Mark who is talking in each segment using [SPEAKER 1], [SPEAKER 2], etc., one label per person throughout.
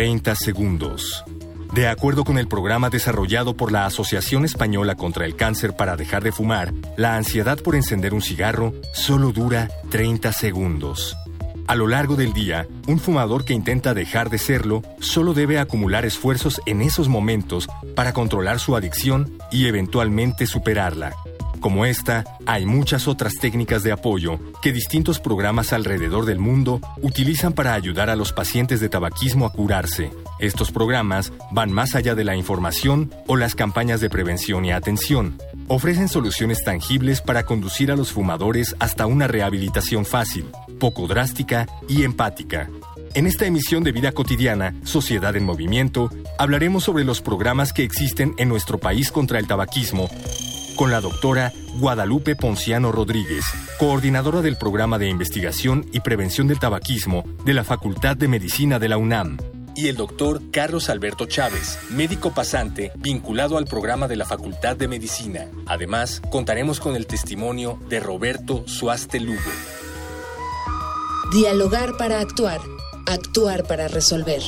[SPEAKER 1] Treinta segundos. De acuerdo con el programa desarrollado por la Asociación Española contra el Cáncer para dejar de fumar, la ansiedad por encender un cigarro solo dura 30 segundos. A lo largo del día, un fumador que intenta dejar de serlo solo debe acumular esfuerzos en esos momentos para controlar su adicción y eventualmente superarla. Como esta, hay muchas otras técnicas de apoyo que distintos programas alrededor del mundo utilizan para ayudar a los pacientes de tabaquismo a curarse. Estos programas van más allá de la información o las campañas de prevención y atención. Ofrecen soluciones tangibles para conducir a los fumadores hasta una rehabilitación fácil, poco drástica y empática. En esta emisión de Vida Cotidiana, Sociedad en Movimiento, hablaremos sobre los programas que existen en nuestro país contra el tabaquismo con la doctora Guadalupe Ponciano Rodríguez, coordinadora del programa de investigación y prevención del tabaquismo de la Facultad de Medicina de la UNAM. Y el doctor Carlos Alberto Chávez, médico pasante vinculado al programa de la Facultad de Medicina. Además, contaremos con el testimonio de Roberto Suaste Lugo.
[SPEAKER 2] Dialogar para actuar, actuar para resolver.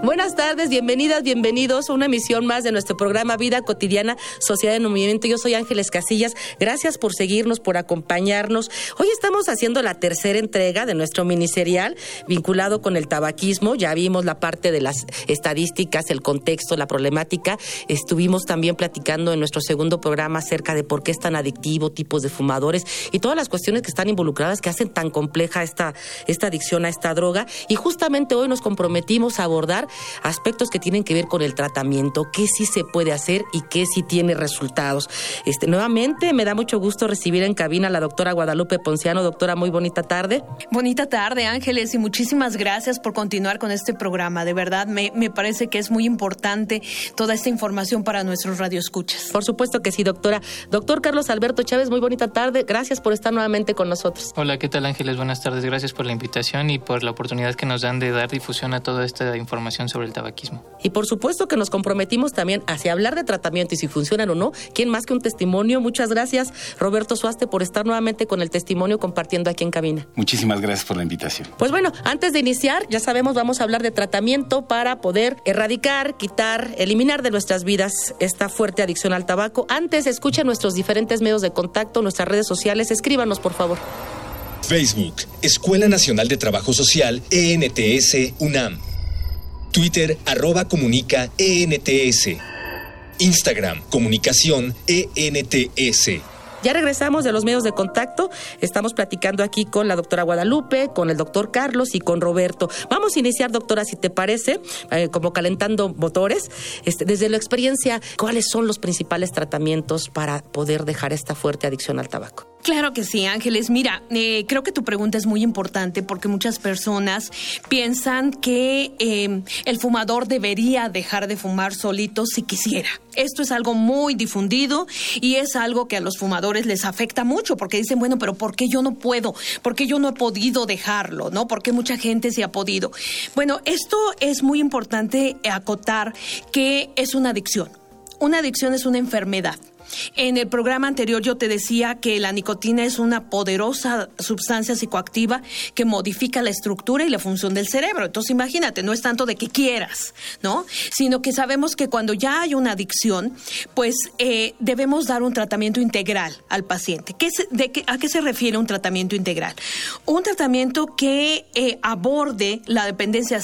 [SPEAKER 3] Buenas tardes, bienvenidas, bienvenidos a una emisión más de nuestro programa Vida Cotidiana, Sociedad en Movimiento. Yo soy Ángeles Casillas. Gracias por seguirnos, por acompañarnos. Hoy estamos haciendo la tercera entrega de nuestro miniserial vinculado con el tabaquismo. Ya vimos la parte de las estadísticas, el contexto, la problemática. Estuvimos también platicando en nuestro segundo programa acerca de por qué es tan adictivo, tipos de fumadores y todas las cuestiones que están involucradas que hacen tan compleja esta, esta adicción a esta droga. Y justamente hoy nos comprometimos a abordar aspectos que tienen que ver con el tratamiento, qué sí se puede hacer y qué sí tiene resultados. Este, nuevamente me da mucho gusto recibir en cabina a la doctora Guadalupe Ponciano. Doctora, muy bonita tarde.
[SPEAKER 4] Bonita tarde, Ángeles, y muchísimas gracias por continuar con este programa. De verdad, me, me parece que es muy importante toda esta información para nuestros radioescuchas.
[SPEAKER 3] Por supuesto que sí, doctora. Doctor Carlos Alberto Chávez, muy bonita tarde. Gracias por estar nuevamente con nosotros.
[SPEAKER 5] Hola, ¿qué tal, Ángeles? Buenas tardes. Gracias por la invitación y por la oportunidad que nos dan de dar difusión a toda esta información sobre el tabaquismo.
[SPEAKER 3] Y por supuesto que nos comprometimos también hacia hablar de tratamiento y si funcionan o no. ¿Quién más que un testimonio? Muchas gracias, Roberto Suaste, por estar nuevamente con el testimonio compartiendo aquí en cabina.
[SPEAKER 6] Muchísimas gracias por la invitación.
[SPEAKER 3] Pues bueno, antes de iniciar, ya sabemos, vamos a hablar de tratamiento para poder erradicar, quitar, eliminar de nuestras vidas esta fuerte adicción al tabaco. Antes, escuchen nuestros diferentes medios de contacto, nuestras redes sociales. Escríbanos, por favor.
[SPEAKER 7] Facebook, Escuela Nacional de Trabajo Social, ENTS, UNAM. Twitter, arroba comunica ENTS. Instagram, comunicación ENTS.
[SPEAKER 3] Ya regresamos de los medios de contacto. Estamos platicando aquí con la doctora Guadalupe, con el doctor Carlos y con Roberto. Vamos a iniciar, doctora, si te parece, eh, como calentando motores. Este, desde la experiencia, ¿cuáles son los principales tratamientos para poder dejar esta fuerte adicción al tabaco?
[SPEAKER 4] Claro que sí, Ángeles. Mira, eh, creo que tu pregunta es muy importante porque muchas personas piensan que eh, el fumador debería dejar de fumar solito si quisiera. Esto es algo muy difundido y es algo que a los fumadores les afecta mucho porque dicen, bueno, pero ¿por qué yo no puedo? ¿Por qué yo no he podido dejarlo? ¿No? ¿Por qué mucha gente se ha podido? Bueno, esto es muy importante acotar que es una adicción. Una adicción es una enfermedad. En el programa anterior yo te decía que la nicotina es una poderosa sustancia psicoactiva que modifica la estructura y la función del cerebro. Entonces imagínate, no es tanto de que quieras, ¿no? Sino que sabemos que cuando ya hay una adicción, pues eh, debemos dar un tratamiento integral al paciente. ¿A qué se refiere un tratamiento integral? Un tratamiento que eh, aborde la dependencia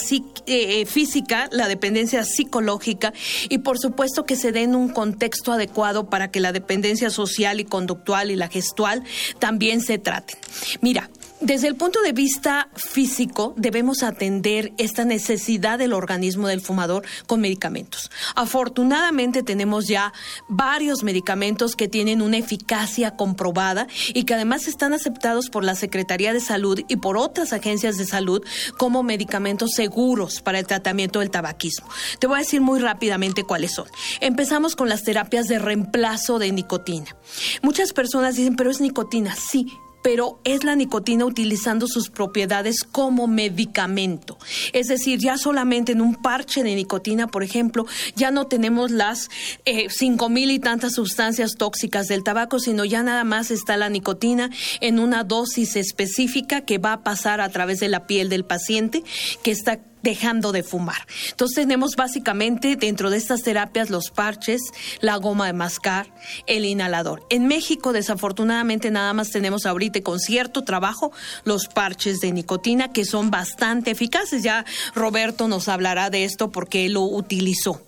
[SPEAKER 4] eh, física, la dependencia psicológica y por supuesto que se dé en un contexto adecuado para que la dependencia social y conductual y la gestual también se traten. Mira, Desde el punto de vista físico, debemos atender esta necesidad del organismo del fumador con medicamentos. Afortunadamente tenemos ya varios medicamentos que tienen una eficacia comprobada y que además están aceptados por la Secretaría de Salud y por otras agencias de salud como medicamentos seguros para el tratamiento del tabaquismo. Te voy a decir muy rápidamente cuáles son. Empezamos con las terapias de reemplazo de nicotina. Muchas personas dicen, pero es nicotina. Sí, pero es la nicotina utilizando sus propiedades como medicamento. Es decir, ya solamente en un parche de nicotina, por ejemplo, ya no tenemos las eh, cinco mil y tantas sustancias tóxicas del tabaco, sino ya nada más está la nicotina en una dosis específica que va a pasar a través de la piel del paciente, que está dejando de fumar. Entonces tenemos básicamente dentro de estas terapias los parches, la goma de mascar, el inhalador. En México desafortunadamente nada más tenemos ahorita con cierto trabajo los parches de nicotina que son bastante eficaces. Ya Roberto nos hablará de esto porque lo utilizó.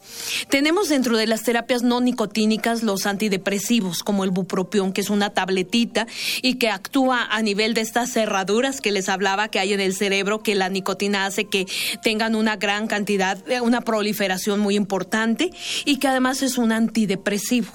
[SPEAKER 4] Tenemos dentro de las terapias no nicotínicas los antidepresivos como el bupropión que es una tabletita y que actúa a nivel de estas cerraduras que les hablaba que hay en el cerebro que la nicotina hace que tengan una gran cantidad, eh, una proliferación muy importante y que además es un antidepresivo.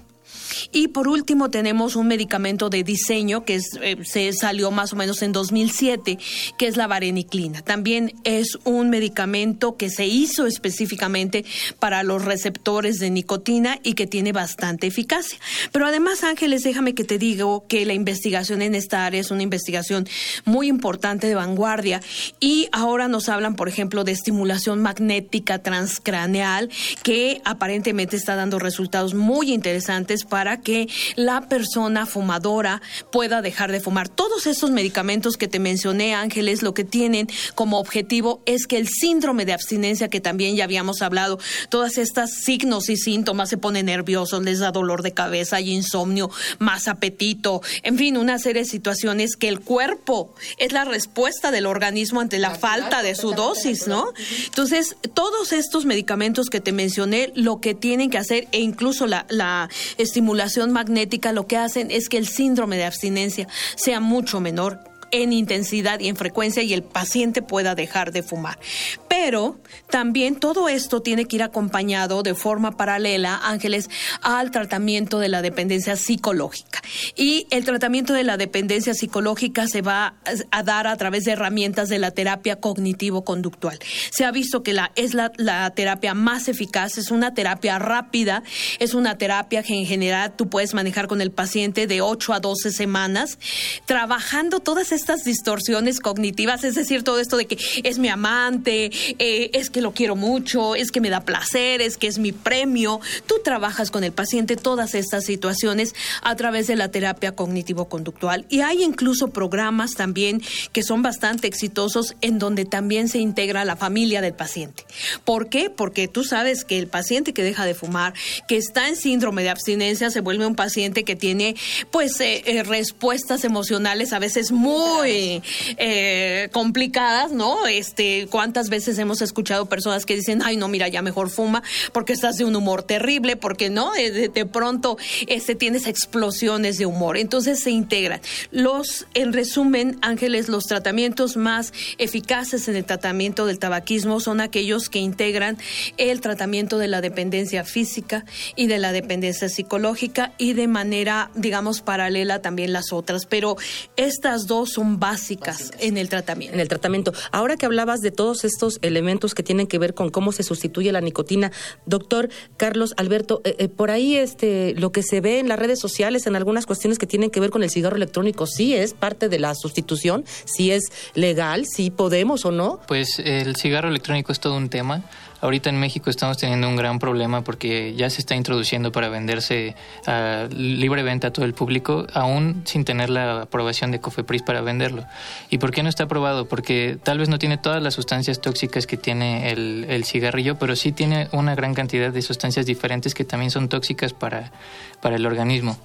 [SPEAKER 4] Y por último tenemos un medicamento de diseño que eh, se salió más o menos en 2007, que es la vareniclina. También es un medicamento que se hizo específicamente para los receptores de nicotina y que tiene bastante eficacia. Pero además, Ángeles, déjame que te digo que la investigación en esta área es una investigación muy importante de vanguardia y ahora nos hablan, por ejemplo, de estimulación magnética transcraneal que aparentemente está dando resultados muy interesantes para para que la persona fumadora pueda dejar de fumar. Todos estos medicamentos que te mencioné, Ángeles, lo que tienen como objetivo es que el síndrome de abstinencia, que también ya habíamos hablado, todas estas signos y síntomas se ponen nerviosos, les da dolor de cabeza, hay insomnio, más apetito, en fin, una serie de situaciones que el cuerpo es la respuesta del organismo ante la falta de su dosis, ¿no? Entonces, todos estos medicamentos que te mencioné, lo que tienen que hacer, e incluso la, la estimulación estimulación magnética lo que hacen es que el síndrome de abstinencia sea mucho menor en intensidad y en frecuencia y el paciente pueda dejar de fumar. Pero también todo esto tiene que ir acompañado de forma paralela, Ángeles, al tratamiento de la dependencia psicológica. Y el tratamiento de la dependencia psicológica se va a dar a través de herramientas de la terapia cognitivo-conductual. Se ha visto que la, es la, la terapia más eficaz, es una terapia rápida, es una terapia que en general tú puedes manejar con el paciente de 8 a 12 semanas, trabajando todas estas distorsiones cognitivas, es decir, todo esto de que es mi amante, eh, es que lo quiero mucho, es que me da placer, es que es mi premio. Tú trabajas con el paciente todas estas situaciones a través de la terapia cognitivo-conductual y hay incluso programas también que son bastante exitosos en donde también se integra la familia del paciente. ¿Por qué? Porque tú sabes que el paciente que deja de fumar, que está en síndrome de abstinencia, se vuelve un paciente que tiene pues eh, eh, respuestas emocionales a veces muy complicadas, ¿no? Este, cuántas veces hemos escuchado personas que dicen, ay, no, mira, ya mejor fuma porque estás de un humor terrible, porque no, de, pronto este, tienes explosiones de humor. Entonces se integran. Los, en resumen, Ángeles, los tratamientos más eficaces en el tratamiento del tabaquismo son aquellos que integran el tratamiento de la dependencia física y de la dependencia psicológica y de manera, digamos, paralela también las otras. Pero estas dos son básicas. en el tratamiento.
[SPEAKER 3] En el tratamiento. Ahora que hablabas de todos estos elementos que tienen que ver con cómo se sustituye la nicotina. Doctor Carlos Alberto, eh, eh, por ahí este, lo que se ve en las redes sociales, en algunas cuestiones que tienen que ver con el cigarro electrónico, ¿sí es parte de la sustitución? ¿Sí es legal? ¿Sí podemos o no?
[SPEAKER 5] Pues el cigarro electrónico es todo un tema. Ahorita en México estamos teniendo un gran problema porque ya se está introduciendo para venderse a libre venta a todo el público, aún sin tener la aprobación de COFEPRIS para venderlo. ¿Y por qué no está aprobado? Porque tal vez no tiene todas las sustancias tóxicas que tiene el, cigarrillo, pero sí tiene una gran cantidad de sustancias diferentes que también son tóxicas para, para el organismo.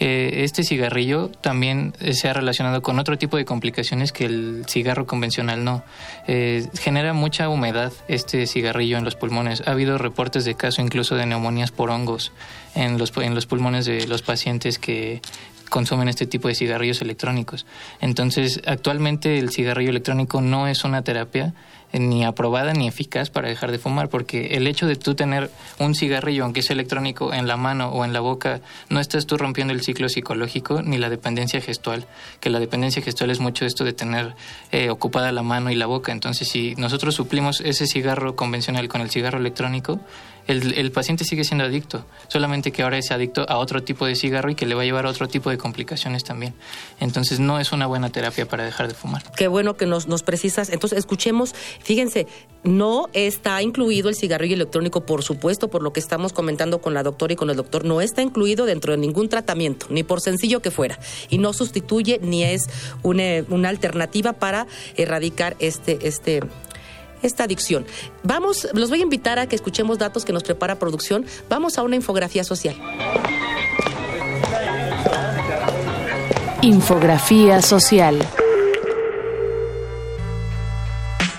[SPEAKER 5] Eh, este cigarrillo también se ha relacionado con otro tipo de complicaciones que el cigarro convencional no. Eh, genera mucha humedad este cigarrillo los pulmones. Ha habido reportes de caso incluso de neumonías por hongos en los, en los pulmones de los pacientes que consumen este tipo de cigarrillos electrónicos. Entonces, actualmente el cigarrillo electrónico no es una terapia ni aprobada ni eficaz para dejar de fumar, porque el hecho de tú tener un cigarrillo, aunque sea electrónico, en la mano o en la boca, no estás tú rompiendo el ciclo psicológico ni la dependencia gestual, que la dependencia gestual es mucho esto de tener eh, ocupada la mano y la boca. Entonces, si nosotros suplimos ese cigarro convencional con el cigarro electrónico, el, el, paciente sigue siendo adicto, solamente que ahora es adicto a otro tipo de cigarro y que le va a llevar a otro tipo de complicaciones también. Entonces no es una buena terapia para dejar de fumar.
[SPEAKER 3] Qué bueno que nos, nos precisas. Entonces escuchemos, fíjense, no está incluido el cigarrillo electrónico, por supuesto, por lo que estamos comentando con la doctora y con el doctor, no está incluido dentro de ningún tratamiento, ni por sencillo que fuera, y no sustituye ni es una, una alternativa para erradicar este, este, esta adicción. Vamos, los voy a invitar a que escuchemos datos que nos prepara producción. Vamos a una infografía social.
[SPEAKER 2] Infografía social.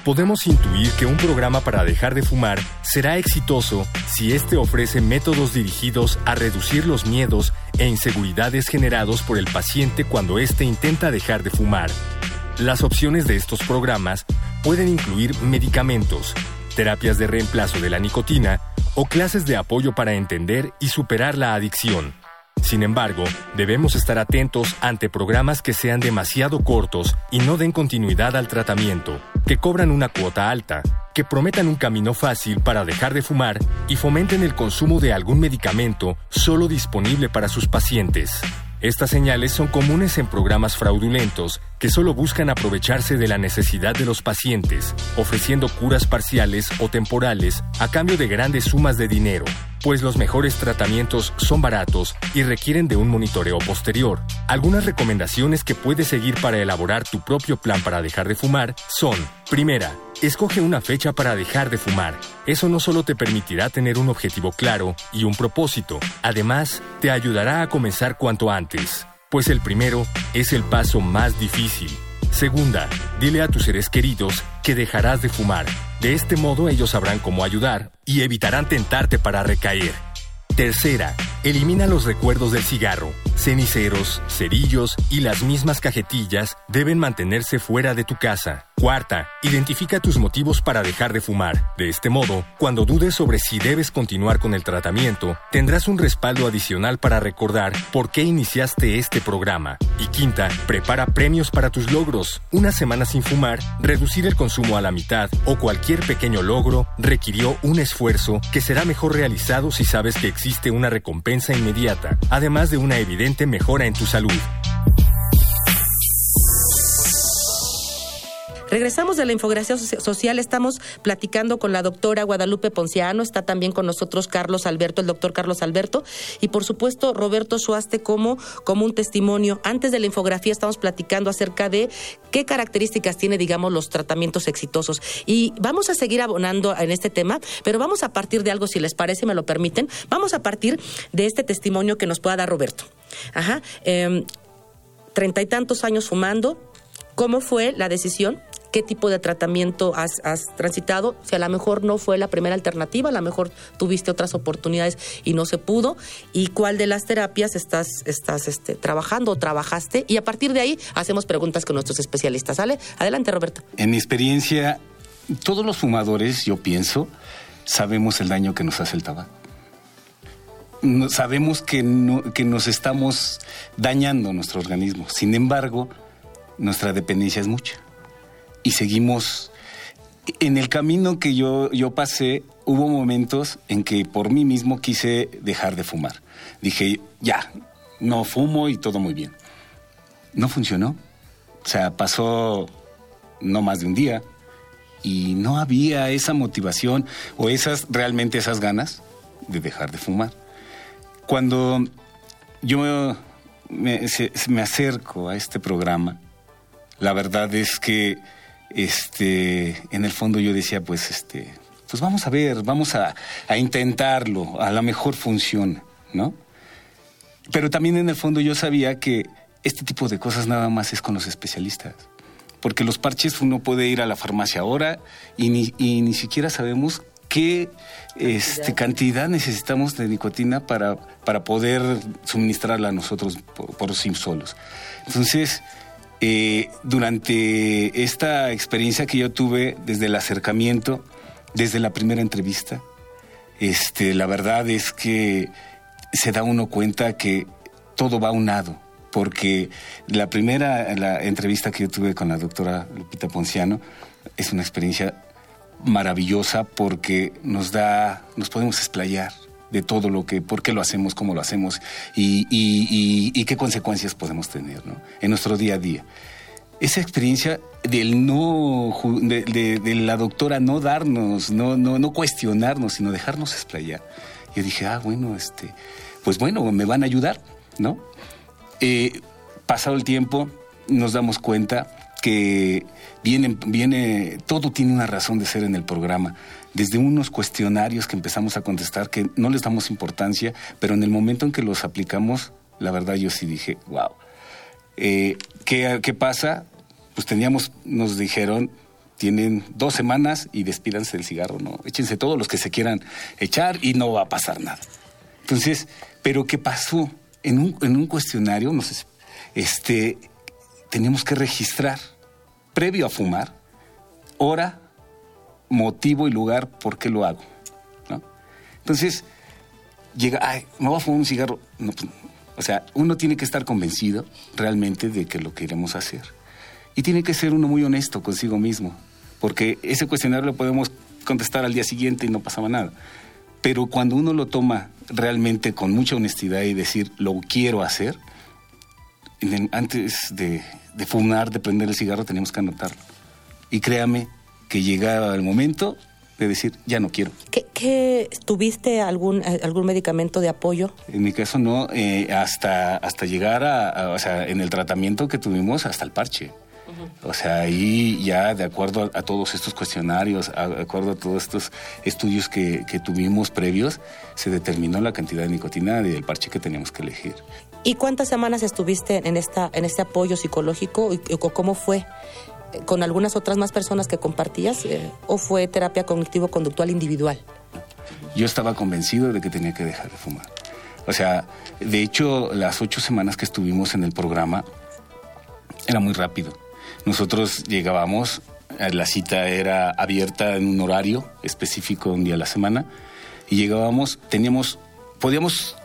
[SPEAKER 1] Podemos intuir que un programa para dejar de fumar será exitoso si éste ofrece métodos dirigidos a reducir los miedos e inseguridades generados por el paciente cuando éste intenta dejar de fumar. Las opciones de estos programas pueden incluir medicamentos, terapias de reemplazo de la nicotina o clases de apoyo para entender y superar la adicción. Sin embargo, debemos estar atentos ante programas que sean demasiado cortos y no den continuidad al tratamiento, que cobran una cuota alta, que prometan un camino fácil para dejar de fumar y fomenten el consumo de algún medicamento solo disponible para sus pacientes. Estas señales son comunes en programas fraudulentos que solo buscan aprovecharse de la necesidad de los pacientes, ofreciendo curas parciales o temporales a cambio de grandes sumas de dinero, pues los mejores tratamientos son baratos y requieren de un monitoreo posterior. Algunas recomendaciones que puedes seguir para elaborar tu propio plan para dejar de fumar son, primera, Escoge una fecha para dejar de fumar. Eso no solo te permitirá tener un objetivo claro y un propósito, además te ayudará a comenzar cuanto antes, pues el primero es el paso más difícil. Segunda, dile a tus seres queridos que dejarás de fumar. De este modo ellos sabrán cómo ayudar y evitarán tentarte para recaer. Tercera, elimina los recuerdos del cigarro. Ceniceros, cerillos y las mismas cajetillas deben mantenerse fuera de tu casa. Cuarta, identifica tus motivos para dejar de fumar. De este modo, cuando dudes sobre si debes continuar con el tratamiento, tendrás un respaldo adicional para recordar por qué iniciaste este programa. Y quinta, prepara premios para tus logros. Una semana sin fumar, reducir el consumo a la mitad o cualquier pequeño logro requirió un esfuerzo que será mejor realizado si sabes que existe una recompensa inmediata, además de una mejora en tu salud.
[SPEAKER 3] Regresamos de la infografía social, estamos platicando con la doctora Guadalupe Ponciano, está también con nosotros Carlos Alberto, el doctor Carlos Alberto, y por supuesto Roberto Suaste como, como un testimonio. Antes de la infografía estamos platicando acerca de qué características tiene, digamos, los tratamientos exitosos. Y vamos a seguir abonando en este tema, pero vamos a partir de algo, si les parece, me lo permiten, vamos a partir de este testimonio que nos pueda dar Roberto. Ajá. Em, treinta y tantos años fumando, ¿cómo fue la decisión? Qué tipo de tratamiento has, transitado, si a lo mejor no fue la primera alternativa, a lo mejor tuviste otras oportunidades y no se pudo, y cuál de las terapias estás, estás este, trabajando o trabajaste, y a partir de ahí hacemos preguntas con nuestros especialistas. ¿Sale? Adelante, Roberto.
[SPEAKER 6] En mi experiencia, todos los fumadores, yo pienso, sabemos el daño que nos hace el tabaco. sabemos que, que nos estamos dañando nuestro organismo. Sin embargo, nuestra dependencia es mucha y seguimos. En el camino que yo, yo pasé, hubo momentos en que por mí mismo quise dejar de fumar. Dije, ya, no fumo y todo muy bien. No funcionó. O sea, pasó no más de un día y no había esa motivación o esas realmente esas ganas de dejar de fumar. Cuando yo me, me acerco a este programa, la verdad es que este, en el fondo yo decía, pues, este, pues vamos a ver, vamos a, intentarlo, a lo mejor funciona, ¿no? Pero también en el fondo yo sabía que este tipo de cosas nada más es con los especialistas. Porque los parches uno puede ir a la farmacia ahora y ni, y ni siquiera sabemos qué este, cantidad necesitamos de nicotina para, para poder suministrarla a nosotros por, sí solos. Entonces, eh, durante esta experiencia que yo tuve desde el acercamiento, desde la primera entrevista, este, la verdad es que se da uno cuenta que todo va unado, porque la primera la entrevista que yo tuve con la doctora Lupita Ponciano es una experiencia maravillosa porque nos da, nos podemos explayar de todo lo que, por qué lo hacemos, cómo lo hacemos y, y, qué consecuencias podemos tener ¿no? en nuestro día a día. Esa experiencia del no, de, la doctora no darnos, no, no, no cuestionarnos, sino dejarnos explayar. Yo dije, ah, bueno, este, pues bueno, me van a ayudar, ¿no? Eh, pasado el tiempo, nos damos cuenta que viene, viene, todo tiene una razón de ser en el programa. Desde unos cuestionarios que empezamos a contestar que no les damos importancia, pero en el momento en que los aplicamos, la verdad yo sí dije, wow. Eh, ¿qué, ¿Qué pasa? Pues teníamos, nos dijeron, tienen dos semanas y despídanse del cigarro, ¿no? Échense todos los que se quieran echar y no va a pasar nada. Entonces, ¿pero qué pasó? En un, en un cuestionario, no este, teníamos que registrar previo a fumar, hora, motivo y lugar por qué lo hago. Entonces, llega, ay, me voy a fumar un cigarro. Pues, o sea, uno tiene que estar convencido realmente de que lo queremos hacer. Y tiene que ser uno muy honesto consigo mismo, porque ese cuestionario lo podemos contestar al día siguiente y no pasaba nada. Pero cuando uno lo toma realmente con mucha honestidad y decir, lo quiero hacer, antes de, fumar, de prender el cigarro, teníamos que anotarlo. Y créame que llegaba el momento de decir, ya no quiero.
[SPEAKER 3] ¿Qué, tuviste algún, eh, algún medicamento de apoyo?
[SPEAKER 6] En mi caso no, eh, hasta, hasta llegar a, o sea, en el tratamiento que tuvimos, hasta el parche. O sea, ahí ya de acuerdo a, todos estos cuestionarios, de acuerdo a todos estos estudios que, que, tuvimos previos, se determinó la cantidad de nicotina del parche que teníamos que elegir.
[SPEAKER 3] ¿Y cuántas semanas estuviste en, esta, en este apoyo psicológico? ¿Y ¿Cómo fue? ¿Con algunas otras más personas que compartías? Eh, ¿O fue terapia cognitivo-conductual individual?
[SPEAKER 6] Yo estaba convencido de que tenía que dejar de fumar. O sea, de hecho, las ocho semanas que estuvimos en el programa era muy rápido. Nosotros llegábamos, eh, la cita era abierta en un horario específico un día a la semana, y llegábamos, teníamos, podíamos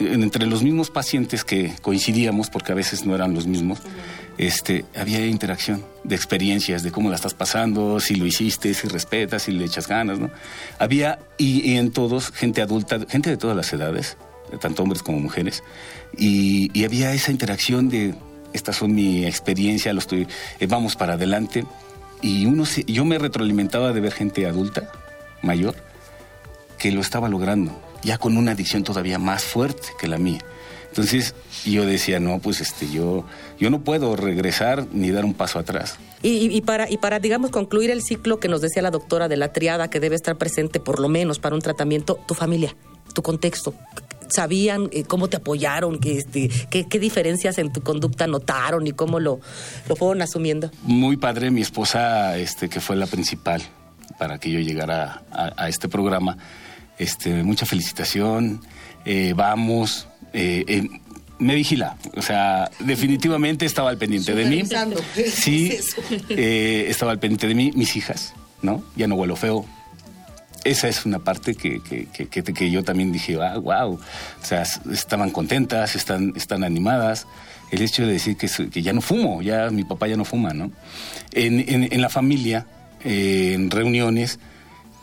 [SPEAKER 6] entre los mismos pacientes que coincidíamos, porque a veces no eran los mismos, este, había interacción de experiencias, de cómo la estás pasando, si lo hiciste, si respetas, si le echas ganas, ¿no? Había, y, en todos, gente adulta, gente de todas las edades, tanto hombres como mujeres, y, había esa interacción de, estas son mi experiencia, lo estoy, eh, vamos para adelante, y uno yo me retroalimentaba de ver gente adulta, mayor, que lo estaba logrando, ya con una adicción todavía más fuerte que la mía. Entonces yo decía, no, pues este, yo, yo no puedo regresar ni dar un paso atrás.
[SPEAKER 3] Y, para, y para, digamos, concluir el ciclo que nos decía la doctora de la triada, que debe estar presente por lo menos para un tratamiento, tu familia, tu contexto, sabían eh, cómo te apoyaron, que, este, qué, diferencias en tu conducta notaron y cómo lo, lo fueron asumiendo.
[SPEAKER 6] Muy padre, mi esposa, este, que fue la principal para que yo llegara a este programa este, mucha felicitación, eh, vamos, eh, eh, me vigila, o sea, definitivamente estaba al pendiente de mí. Sí, estaba al pendiente de mí, mis hijas, ¿no? Ya no huelo feo. Esa es una parte que, que, que, yo también dije, ah, wow, o sea, estaban contentas, están, están animadas. El hecho de decir que, que ya no fumo, ya mi papá ya no fuma, ¿no? En, en, en la familia, en reuniones,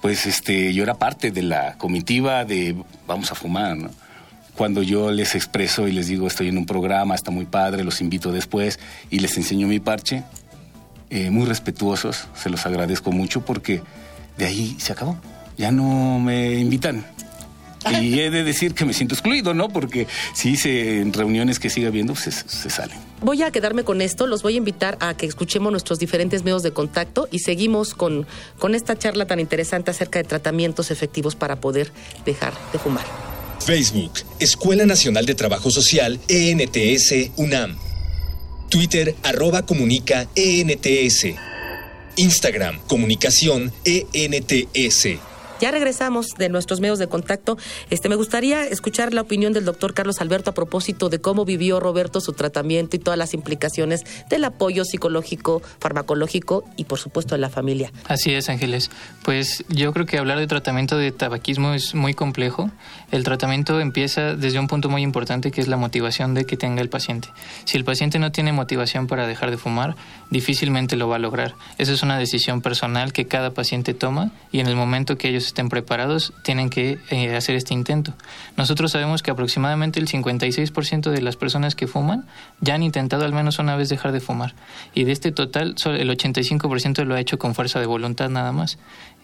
[SPEAKER 6] pues este, yo era parte de la comitiva de vamos a fumar, ¿no? Cuando yo les expreso y les digo estoy en un programa, está muy padre, los invito después y les enseño mi parche, eh, muy respetuosos, se los agradezco mucho porque de ahí se acabó. Ya no me invitan, y he de decir que me siento excluido, ¿no? Porque si hice reuniones que siga viendo, se, se salen.
[SPEAKER 3] Voy a quedarme con esto, los voy a invitar a que escuchemos nuestros diferentes medios de contacto y seguimos con, con esta charla tan interesante acerca de tratamientos efectivos para poder dejar de fumar.
[SPEAKER 7] Facebook, Escuela Nacional de Trabajo Social, ENTS, UNAM. Twitter, arroba comunica, ENTS. Instagram, comunicación, ENTS.
[SPEAKER 3] Ya regresamos de nuestros medios de contacto. Este, me gustaría escuchar la opinión del doctor Carlos Alberto a propósito de cómo vivió Roberto su tratamiento y todas las implicaciones del apoyo psicológico, farmacológico y por supuesto de la familia.
[SPEAKER 5] Así es, Ángeles. Pues yo creo que hablar de tratamiento de tabaquismo es muy complejo. El tratamiento empieza desde un punto muy importante que es la motivación de que tenga el paciente. Si el paciente no tiene motivación para dejar de fumar, difícilmente lo va a lograr. Esa es una decisión personal que cada paciente toma y en el momento que ellos estén preparados tienen que eh, hacer este intento. Nosotros sabemos que aproximadamente el 56% de las personas que fuman ya han intentado al menos una vez dejar de fumar y de este total el 85% lo ha hecho con fuerza de voluntad nada más.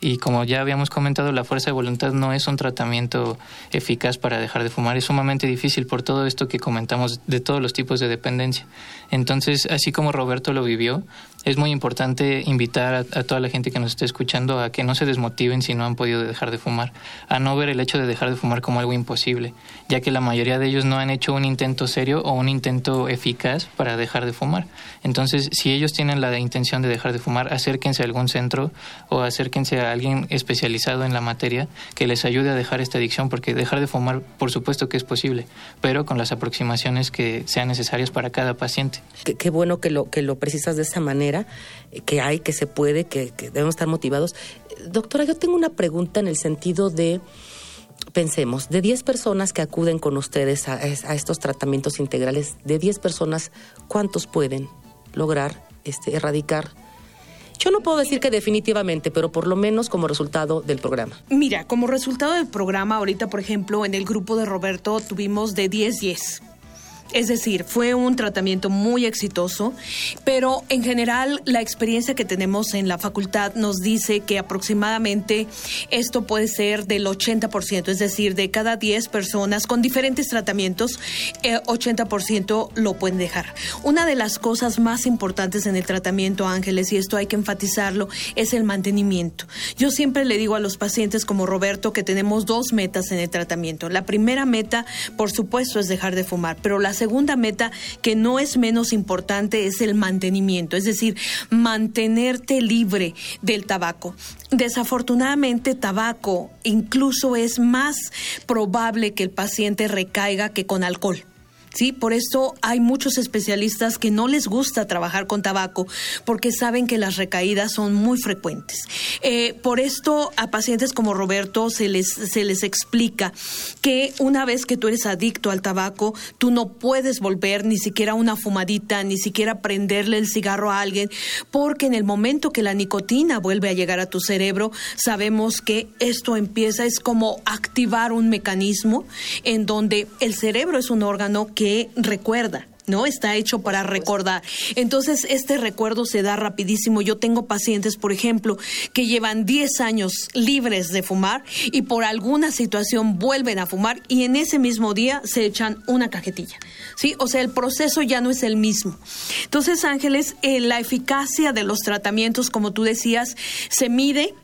[SPEAKER 5] Y como ya habíamos comentado, la fuerza de voluntad no es un tratamiento eficaz para dejar de fumar. Es sumamente difícil por todo esto que comentamos de todos los tipos de dependencia. Entonces, así como Roberto lo vivió, es muy importante invitar a, toda la gente que nos esté escuchando a que no se desmotiven si no han podido dejar de fumar, a no ver el hecho de dejar de fumar como algo imposible, ya que la mayoría de ellos no han hecho un intento serio o un intento eficaz para dejar de fumar. Entonces, si ellos tienen la intención de dejar de fumar, acérquense a algún centro o acérquense a alguien especializado en la materia que les ayude a dejar esta adicción, porque dejar de fumar, por supuesto que es posible, pero con las aproximaciones que sean necesarias para cada paciente.
[SPEAKER 3] Qué, bueno que lo, que lo precisas de esa manera, que hay, que se puede, que, debemos estar motivados. Doctora, yo tengo una pregunta en el sentido de pensemos, de 10 personas que acuden con ustedes a, estos tratamientos integrales, de 10 personas, ¿cuántos pueden lograr este, erradicar yo no puedo decir que definitivamente, pero por lo menos como resultado del programa.
[SPEAKER 4] Mira, como resultado del programa, ahorita, por ejemplo, en el grupo de Roberto tuvimos de 10-10. Es decir, fue un tratamiento muy exitoso, pero en general la experiencia que tenemos en la facultad nos dice que aproximadamente esto puede ser del 80%, es decir, de cada 10 personas con diferentes tratamientos, 80% eh, lo pueden dejar. Una de las cosas más importantes en el tratamiento, Ángeles, y esto hay que enfatizarlo, es el mantenimiento. Yo siempre le digo a los pacientes como Roberto que tenemos dos metas en el tratamiento. La primera meta, por supuesto, es dejar de fumar, pero la segunda meta, que no es menos importante, es el mantenimiento, es decir, mantenerte libre del tabaco. Desafortunadamente, tabaco incluso es más probable que el paciente recaiga que con alcohol. Sí, por eso hay muchos especialistas que no les gusta trabajar con tabaco porque saben que las recaídas son muy frecuentes. Eh, por esto a pacientes como Roberto se les, se les explica que una vez que tú eres adicto al tabaco, tú no puedes volver ni siquiera una fumadita, ni siquiera prenderle el cigarro a alguien, porque en el momento que la nicotina vuelve a llegar a tu cerebro, sabemos que esto empieza, es como activar un mecanismo en donde el cerebro es un órgano que que recuerda. ¿no? Está hecho para recordar. Entonces, este recuerdo se da rapidísimo. Yo tengo pacientes, por ejemplo, que llevan 10 años libres de fumar y por alguna situación vuelven a fumar y en ese mismo día se echan una cajetilla. ¿Sí? O sea, el proceso ya no es el mismo. Entonces, Ángeles, eh, la eficacia de los tratamientos, como tú decías, se mide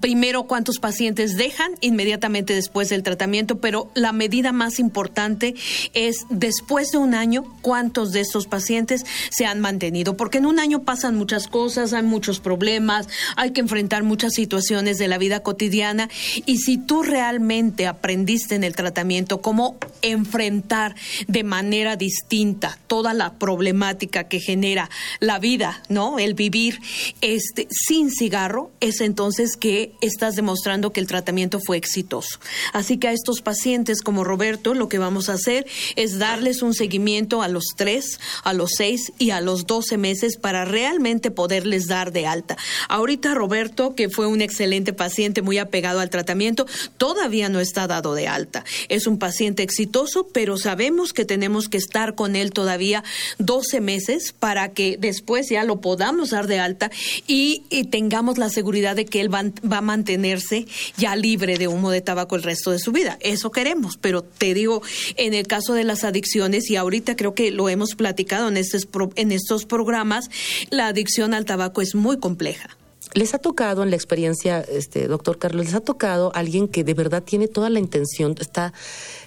[SPEAKER 4] primero cuántos pacientes dejan inmediatamente después del tratamiento, pero la medida más importante es después de un año cuántos de estos pacientes se han mantenido, porque en un año pasan muchas cosas, hay muchos problemas, hay que enfrentar muchas situaciones de la vida cotidiana y si tú realmente aprendiste en el tratamiento cómo enfrentar de manera distinta toda la problemática que genera la vida, ¿no? El vivir este sin cigarro es entonces que estás demostrando que el tratamiento fue exitoso. Así que a estos pacientes como Roberto, lo que vamos a hacer es darles un seguimiento a los tres, a los seis y a los doce meses para realmente poderles dar de alta. Ahorita Roberto, que fue un excelente paciente muy apegado al tratamiento, todavía no está dado de alta. Es un paciente exitoso, pero sabemos que tenemos que estar con él todavía 12 meses para que después ya lo podamos dar de alta y, tengamos la seguridad de que él va, va a mantenerse ya libre de humo de tabaco el resto de su vida. Eso queremos, pero te digo, en el caso de las adicciones, y ahorita creo que lo hemos platicado en estos, en estos programas, la adicción al tabaco es muy compleja.
[SPEAKER 3] ¿Les ha tocado en la experiencia, este, doctor Carlos, les ha tocado alguien que de verdad tiene toda la intención, está,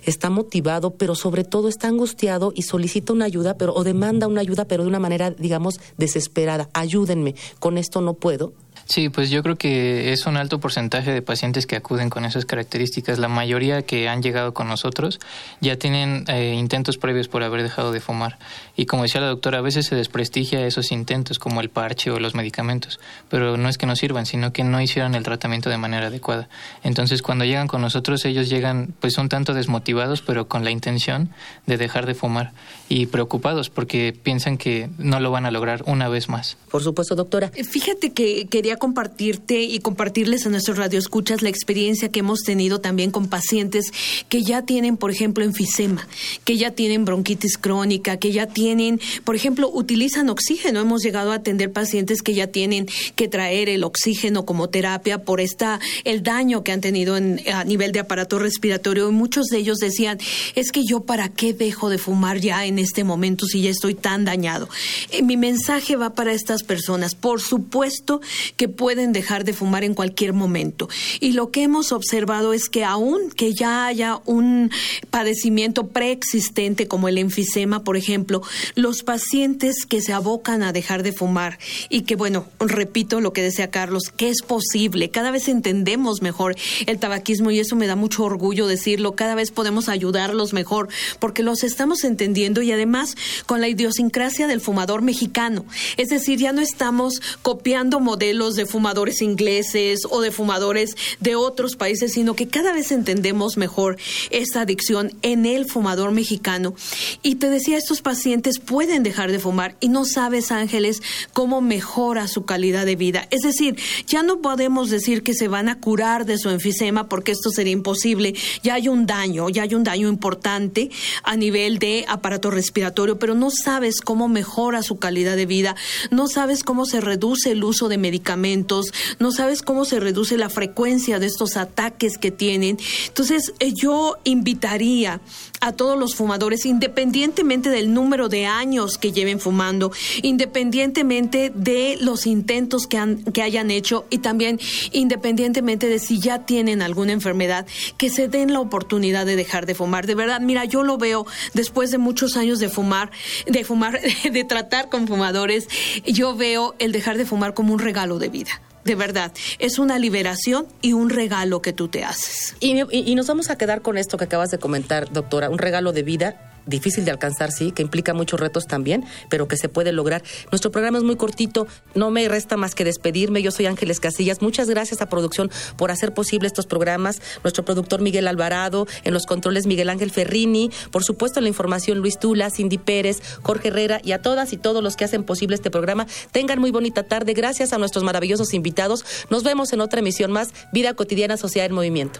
[SPEAKER 3] está motivado, pero sobre todo está angustiado y solicita una ayuda, pero, o demanda una ayuda, pero de una manera, digamos, desesperada? Ayúdenme, con esto no puedo.
[SPEAKER 5] Sí, pues yo creo que es un alto porcentaje de pacientes que acuden con esas características. La mayoría que han llegado con nosotros ya tienen eh, intentos previos por haber dejado de fumar. Y como decía la doctora, a veces se desprestigia esos intentos como el parche o los medicamentos, pero no es que no sirvan, sino que no hicieron el tratamiento de manera adecuada. Entonces, cuando llegan con nosotros, ellos llegan pues un tanto desmotivados, pero con la intención de dejar de fumar y preocupados porque piensan que no lo van a lograr una vez más.
[SPEAKER 3] Por supuesto, doctora.
[SPEAKER 4] Fíjate que quería compartirte y compartirles a nuestros radioescuchas la experiencia que hemos tenido también con pacientes que ya tienen, por ejemplo, enfisema, que ya tienen bronquitis crónica, que ya tienen, por ejemplo, utilizan oxígeno. Hemos llegado a atender pacientes que ya tienen que traer el oxígeno como terapia por esta el daño que han tenido en, a nivel de aparato respiratorio. Y muchos de ellos decían, es que yo para qué dejo de fumar ya en este momento si ya estoy tan dañado. Eh, mi mensaje va para estas personas. Por supuesto que pueden dejar de fumar en cualquier momento. Y lo que hemos observado es que aún que ya haya un padecimiento preexistente como el enfisema, por ejemplo, los pacientes que se abocan a dejar de fumar y que, bueno, repito lo que decía Carlos, que es posible, cada vez entendemos mejor el tabaquismo y eso me da mucho orgullo decirlo, cada vez podemos ayudarlos mejor porque los estamos entendiendo y además con la idiosincrasia del fumador mexicano. Es decir, ya no estamos copiando modelos de fumadores ingleses o de fumadores de otros países, sino que cada vez entendemos mejor esa adicción en el fumador mexicano. Y te decía, estos pacientes pueden dejar de fumar y no sabes, Ángeles, cómo mejora su calidad de vida. Es decir, ya no podemos decir que se van a curar de su enfisema porque esto sería imposible. Ya hay un daño, ya hay un daño importante a nivel de aparato respiratorio, pero no sabes cómo mejora su calidad de vida, no sabes cómo se reduce el uso de medicamentos, no sabes cómo se reduce la frecuencia de estos ataques que tienen. Entonces, eh, yo invitaría a todos los fumadores, independientemente del número de años que lleven fumando, independientemente de los intentos que, han, que hayan hecho y también independientemente de si ya tienen alguna enfermedad, que se den la oportunidad de dejar de fumar. De verdad, mira, yo lo veo después de muchos años de fumar, de fumar, de tratar con fumadores, yo veo el dejar de fumar como un regalo de vida de verdad, es una liberación y un regalo que tú te haces.
[SPEAKER 3] Y, y, nos vamos a quedar con esto que acabas de comentar, doctora, un regalo de vida difícil de alcanzar, sí, que implica muchos retos también, pero que se puede lograr. Nuestro programa es muy cortito, no me resta más que despedirme. Yo soy Ángeles Casillas. Muchas gracias a producción por hacer posible estos programas. Nuestro productor Miguel Alvarado, en los controles Miguel Ángel Ferrini, por supuesto en la información Luis Tula, Cindy Pérez, Jorge Herrera y a todas y todos los que hacen posible este programa. Tengan muy bonita tarde. Gracias a nuestros maravillosos invitados. Nos vemos en otra emisión más, Vida Cotidiana Sociedad en Movimiento.